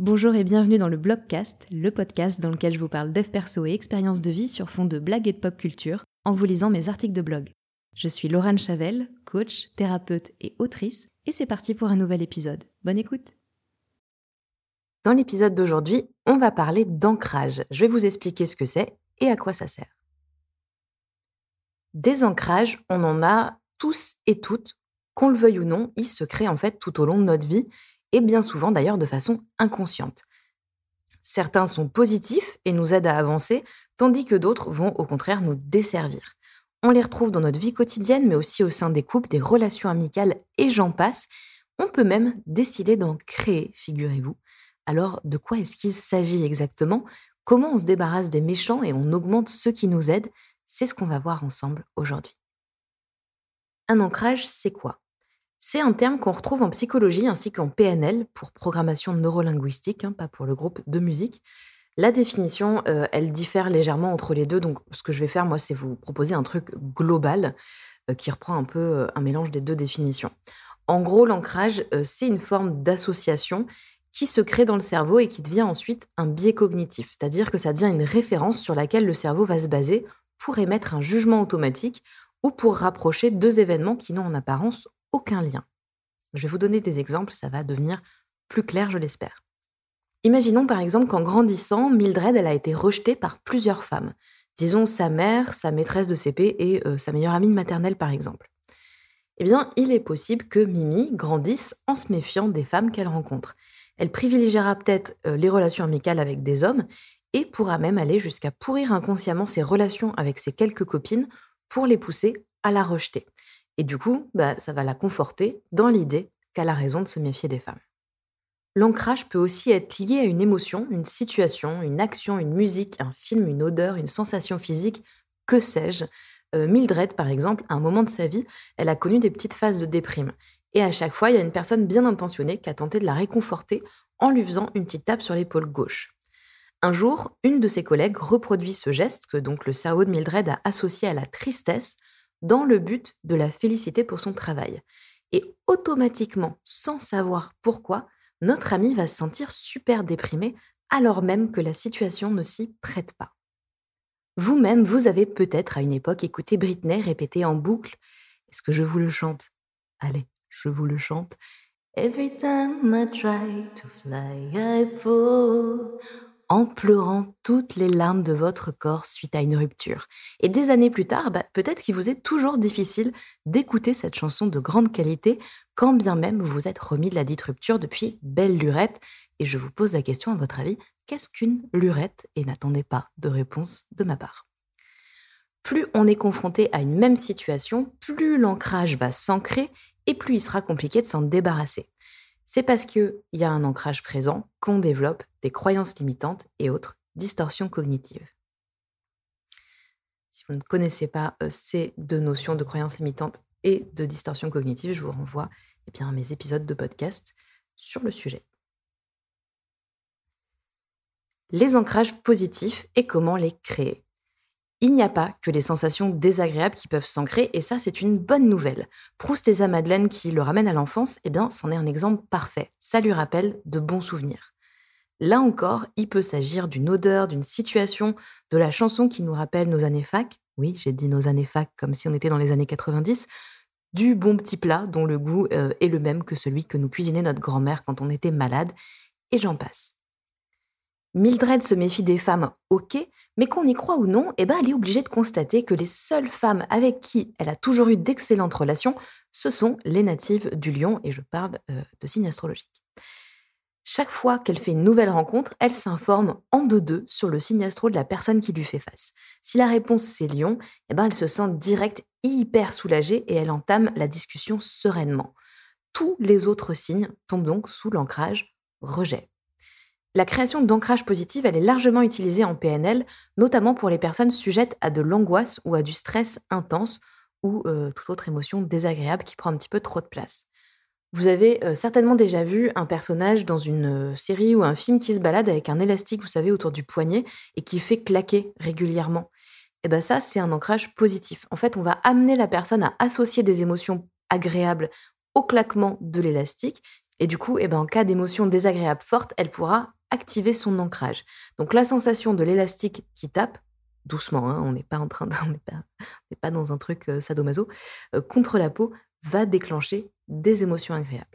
Bonjour et bienvenue dans le Blogcast, le podcast dans lequel je vous parle dev perso et expériences de vie sur fond de blagues et de pop culture en vous lisant mes articles de blog. Je suis Laurent Chavel, coach, thérapeute et autrice, et c'est parti pour un nouvel épisode. Bonne écoute Dans l'épisode d'aujourd'hui, on va parler d'ancrage. Je vais vous expliquer ce que c'est et à quoi ça sert. Des ancrages, on en a tous et toutes, qu'on le veuille ou non, ils se créent en fait tout au long de notre vie et bien souvent d'ailleurs de façon inconsciente. Certains sont positifs et nous aident à avancer, tandis que d'autres vont au contraire nous desservir. On les retrouve dans notre vie quotidienne, mais aussi au sein des couples, des relations amicales et j'en passe. On peut même décider d'en créer, figurez-vous. Alors, de quoi est-ce qu'il s'agit exactement? Comment on se débarrasse des méchants et on augmente ceux qui nous aident? C'est ce qu'on va voir ensemble aujourd'hui. Un ancrage, c'est quoi? C'est un terme qu'on retrouve en psychologie ainsi qu'en PNL pour programmation neurolinguistique, hein, pas pour le groupe de musique. La définition, euh, elle diffère légèrement entre les deux. Donc, ce que je vais faire, moi, c'est vous proposer un truc global euh, qui reprend un peu euh, un mélange des deux définitions. En gros, l'ancrage, c'est une forme d'association qui se crée dans le cerveau et qui devient ensuite un biais cognitif. C'est-à-dire que ça devient une référence sur laquelle le cerveau va se baser pour émettre un jugement automatique ou pour rapprocher deux événements qui n'ont en apparence aucun lien. Je vais vous donner des exemples, ça va devenir plus clair, je l'espère. Imaginons par exemple qu'en grandissant, Mildred elle a été rejetée par plusieurs femmes. Disons sa mère, sa maîtresse de CP et euh, sa meilleure amie maternelle par exemple. Eh bien, il est possible que Mimi grandisse en se méfiant des femmes qu'elle rencontre. Elle privilégiera peut-être euh, les relations amicales avec des hommes et pourra même aller jusqu'à pourrir inconsciemment ses relations avec ses quelques copines pour les pousser à la rejeter. Et du coup, bah, ça va la conforter dans l'idée qu'elle a raison de se méfier des femmes. L'ancrage peut aussi être lié à une émotion, une situation, une action, une musique, un film, une odeur, une sensation physique, que sais-je. Euh, Mildred, par exemple, à un moment de sa vie, elle a connu des petites phases de déprime. Et à chaque fois, il y a une personne bien intentionnée qui a tenté de la réconforter en lui faisant une petite tape sur l'épaule gauche. Un jour, une de ses collègues reproduit ce geste que donc le cerveau de Mildred a associé à la tristesse dans le but de la féliciter pour son travail. Et automatiquement, sans savoir pourquoi, notre ami va se sentir super déprimé alors même que la situation ne s'y prête pas. Vous-même, vous avez peut-être à une époque écouté Britney répéter en boucle Est-ce que je vous le chante? Allez, je vous le chante. Every time I try to fly, I fall en pleurant toutes les larmes de votre corps suite à une rupture. Et des années plus tard, bah, peut-être qu'il vous est toujours difficile d'écouter cette chanson de grande qualité, quand bien même vous vous êtes remis de la dite rupture depuis belle lurette. Et je vous pose la question, à votre avis, qu'est-ce qu'une lurette? Et n'attendez pas de réponse de ma part. Plus on est confronté à une même situation, plus l'ancrage va s'ancrer et plus il sera compliqué de s'en débarrasser c'est parce qu'il y a un ancrage présent qu'on développe des croyances limitantes et autres distorsions cognitives. Si vous ne connaissez pas euh, ces deux notions de croyances limitantes et de distorsions cognitives, je vous renvoie eh à mes épisodes de podcast sur le sujet. Les ancrages positifs et comment les créer il n'y a pas que les sensations désagréables qui peuvent s'ancrer, et ça, c'est une bonne nouvelle. Proust et Madeleine qui le ramènent à l'enfance, eh bien, c'en est un exemple parfait. Ça lui rappelle de bons souvenirs. Là encore, il peut s'agir d'une odeur, d'une situation, de la chanson qui nous rappelle nos années fac. Oui, j'ai dit nos années fac comme si on était dans les années 90. Du bon petit plat dont le goût euh, est le même que celui que nous cuisinait notre grand-mère quand on était malade. Et j'en passe. Mildred se méfie des femmes, ok, mais qu'on y croit ou non, eh ben elle est obligée de constater que les seules femmes avec qui elle a toujours eu d'excellentes relations, ce sont les natives du lion, et je parle euh, de signes astrologiques. Chaque fois qu'elle fait une nouvelle rencontre, elle s'informe en deux-deux sur le signe astro de la personne qui lui fait face. Si la réponse c'est lion, eh ben elle se sent direct hyper soulagée et elle entame la discussion sereinement. Tous les autres signes tombent donc sous l'ancrage rejet. La création d'ancrage positif, elle est largement utilisée en PNL, notamment pour les personnes sujettes à de l'angoisse ou à du stress intense ou euh, toute autre émotion désagréable qui prend un petit peu trop de place. Vous avez euh, certainement déjà vu un personnage dans une euh, série ou un film qui se balade avec un élastique, vous savez, autour du poignet et qui fait claquer régulièrement. Et bien ça, c'est un ancrage positif. En fait, on va amener la personne à associer des émotions agréables au claquement de l'élastique Et du coup, eh ben, en cas d'émotion désagréable forte, elle pourra activer son ancrage. Donc la sensation de l'élastique qui tape, doucement, hein, on n'est pas en train de, n'est pas, dans un truc euh, sadomaso, euh, contre la peau, va déclencher des émotions agréables.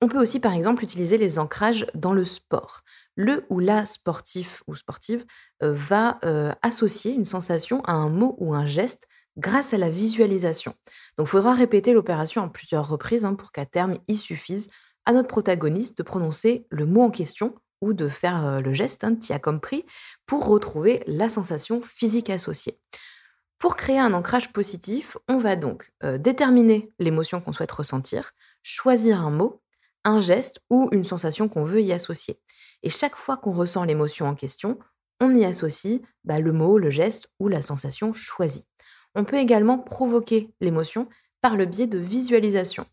On peut aussi, par exemple, utiliser les ancrages dans le sport. Le ou la sportif ou sportive euh, va associer une sensation à un mot ou un geste grâce à la visualisation. Donc, il faudra répéter l'opération en plusieurs reprises hein, pour qu'à terme, il suffise à notre protagoniste de prononcer le mot en question ou de faire euh, le geste, hein, tu as compris, pour retrouver la sensation physique associée. Pour créer un ancrage positif, on va donc déterminer l'émotion qu'on souhaite ressentir, choisir un mot un geste ou une sensation qu'on veut y associer. Et chaque fois qu'on ressent l'émotion en question, on y associe bah, le mot, le geste ou la sensation choisie. On peut également provoquer l'émotion par le biais de visualisation.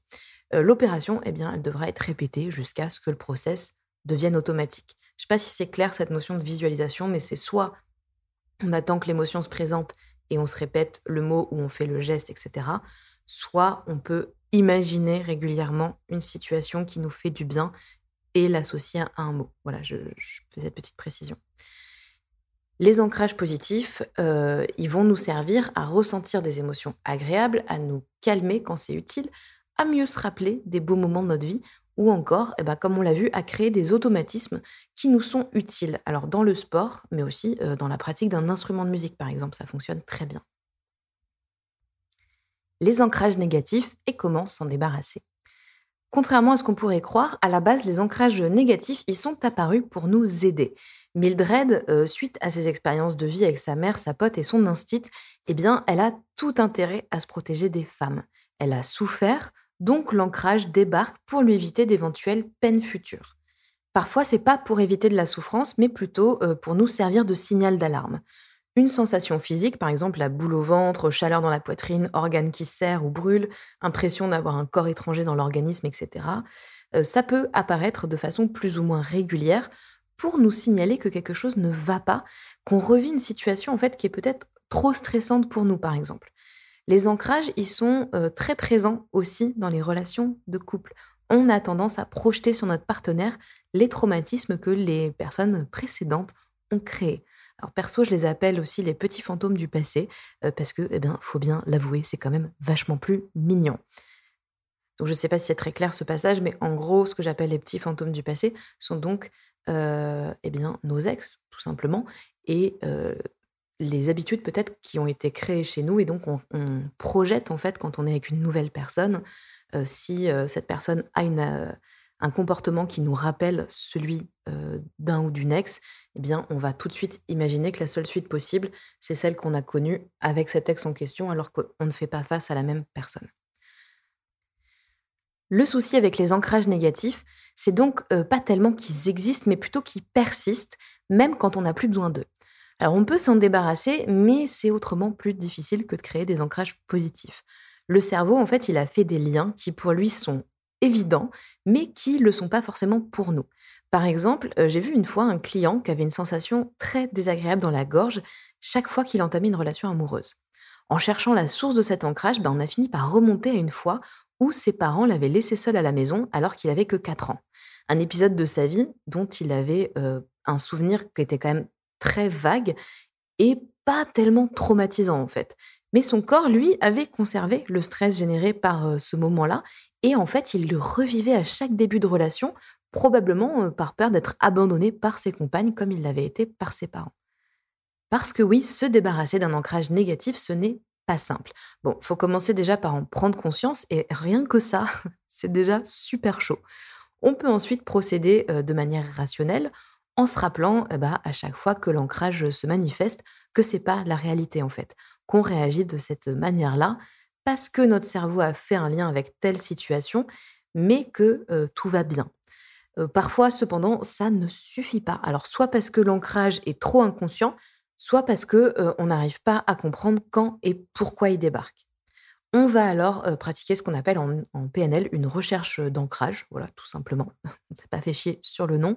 Euh, l'opération, eh bien, elle devra être répétée jusqu'à ce que le process devienne automatique. Je ne sais pas si c'est clair cette notion de visualisation, mais c'est soit on attend que l'émotion se présente et on se répète le mot ou on fait le geste, etc. Soit on peut imaginer régulièrement une situation qui nous fait du bien et l'associer à un mot. Voilà, je, fais cette petite précision. Les ancrages positifs, euh, ils vont nous servir à ressentir des émotions agréables, à nous calmer quand c'est utile, à mieux se rappeler des beaux moments de notre vie, ou encore, eh ben, comme on l'a vu, à créer des automatismes qui nous sont utiles. Alors dans le sport, mais aussi euh, dans la pratique d'un instrument de musique, par exemple, ça fonctionne très bien les ancrages négatifs et comment s'en débarrasser. Contrairement à ce qu'on pourrait croire, à la base, les ancrages négatifs, ils sont apparus pour nous aider. Mildred, euh, suite à ses expériences de vie avec sa mère, sa pote et son instit, eh bien, elle a tout intérêt à se protéger des femmes. Elle a souffert, donc l'ancrage débarque pour lui éviter d'éventuelles peines futures. Parfois, c'est pas pour éviter de la souffrance, mais plutôt euh, pour nous servir de signal d'alarme. Une sensation physique, par exemple la boule au ventre, chaleur dans la poitrine, organe qui serre ou brûle, impression d'avoir un corps étranger dans l'organisme, etc., euh, ça peut apparaître de façon plus ou moins régulière pour nous signaler que quelque chose ne va pas, qu'on revit une situation en fait qui est peut-être trop stressante pour nous, par exemple. Les ancrages, ils sont euh, très présents aussi dans les relations de couple. On a tendance à projeter sur notre partenaire les traumatismes que les personnes précédentes ont créés. Alors perso, je les appelle aussi les petits fantômes du passé, euh, parce que, eh bien, faut bien l'avouer, c'est quand même vachement plus mignon. Donc je ne sais pas si c'est très clair ce passage, mais en gros, ce que j'appelle les petits fantômes du passé sont donc, euh, eh bien, nos ex, tout simplement, et les habitudes peut-être qui ont été créées chez nous, et donc on, projette en fait quand on est avec une nouvelle personne, si cette personne a une un comportement qui nous rappelle celui d'un ou d'une ex, eh bien, on va tout de suite imaginer que la seule suite possible, c'est celle qu'on a connue avec cet ex en question, alors qu'on ne fait pas face à la même personne. Le souci avec les ancrages négatifs, c'est donc pas tellement qu'ils existent, mais plutôt qu'ils persistent, même quand on n'a plus besoin d'eux. Alors on peut s'en débarrasser, mais c'est autrement plus difficile que de créer des ancrages positifs. Le cerveau, en fait, il a fait des liens qui pour lui sont évidents, mais qui ne le sont pas forcément pour nous. Par exemple, euh, j'ai vu une fois un client qui avait une sensation très désagréable dans la gorge chaque fois qu'il entamait une relation amoureuse. En cherchant la source de cet ancrage, ben, on a fini par remonter à une fois où ses parents l'avaient laissé seul à la maison alors qu'il avait que 4 ans. Un épisode de sa vie dont il avait euh, un souvenir qui était quand même très vague et pas tellement traumatisant en fait. Mais son corps, lui, avait conservé le stress généré par euh, ce moment-là et en fait, il le revivait à chaque début de relation, probablement euh, par peur d'être abandonné par ses compagnes comme il l'avait été par ses parents. Parce que oui, se débarrasser d'un ancrage négatif, ce n'est pas simple. Bon, faut commencer déjà par en prendre conscience et rien que ça, c'est déjà super chaud. On peut ensuite procéder euh, de manière rationnelle en se rappelant eh ben, à chaque fois que l'ancrage se manifeste que c'est pas la réalité en fait, qu'on réagit de cette manière-là parce que notre cerveau a fait un lien avec telle situation, mais que tout va bien. parfois, cependant, ça ne suffit pas. Alors, soit parce que l'ancrage est trop inconscient, soit parce que on n'arrive pas à comprendre quand et pourquoi il débarque. On va alors pratiquer ce qu'on appelle en, en, PNL une recherche d'ancrage, voilà, tout simplement. On ne s'est pas fait chier sur le nom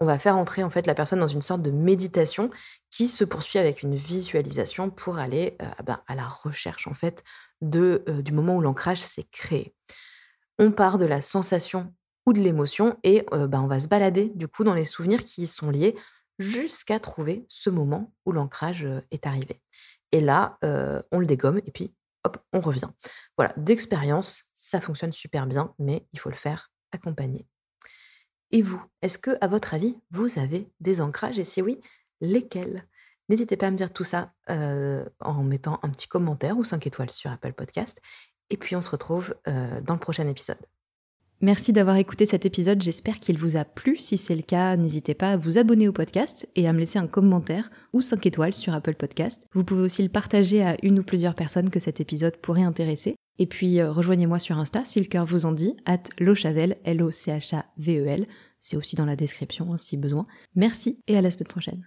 on va faire entrer en fait la personne dans une sorte de méditation qui se poursuit avec une visualisation pour aller euh, ah ben, à la recherche en fait euh, du moment où l'ancrage s'est créé. on part de la sensation ou de l'émotion et bah, on va se balader du coup dans les souvenirs qui y sont liés jusqu'à trouver ce moment où l'ancrage est arrivé. Et là, on le dégomme et puis hop, on revient. Voilà, d'expérience, ça fonctionne super bien, mais il faut le faire accompagné. Et vous, est-ce que, à votre avis, vous avez des ancrages Et si oui, lesquels? N'hésitez pas à me dire tout ça en mettant un petit commentaire ou 5 étoiles sur Apple Podcast. Et puis on se retrouve dans le prochain épisode. Merci d'avoir écouté cet épisode, j'espère qu'il vous a plu. Si c'est le cas, n'hésitez pas à vous abonner au podcast et à me laisser un commentaire ou 5 étoiles sur Apple Podcast. Vous pouvez aussi le partager à une ou plusieurs personnes que cet épisode pourrait intéresser. Et puis rejoignez-moi sur Insta si le cœur vous en dit, at lochavel, L-O-C-H-A-V-E-L. C'est aussi dans la description hein, si besoin. Merci et à la semaine prochaine.